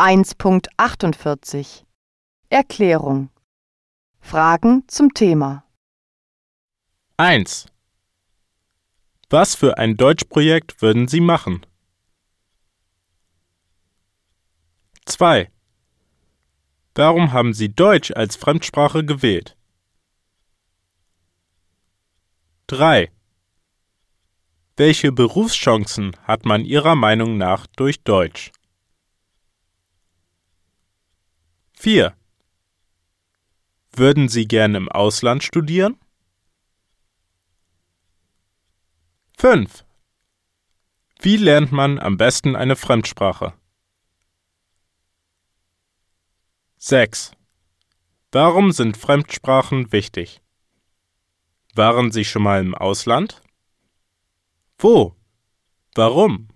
1.48 Erklärung Fragen zum Thema 1. Was für ein Deutschprojekt würden Sie machen? 2. Warum haben Sie Deutsch als Fremdsprache gewählt? 3. Welche Berufschancen hat man Ihrer Meinung nach durch Deutsch? 4. Würden Sie gern im Ausland studieren? 5. Wie lernt man am besten eine Fremdsprache? 6. Warum sind Fremdsprachen wichtig? Waren Sie schon mal im Ausland? Wo? Warum?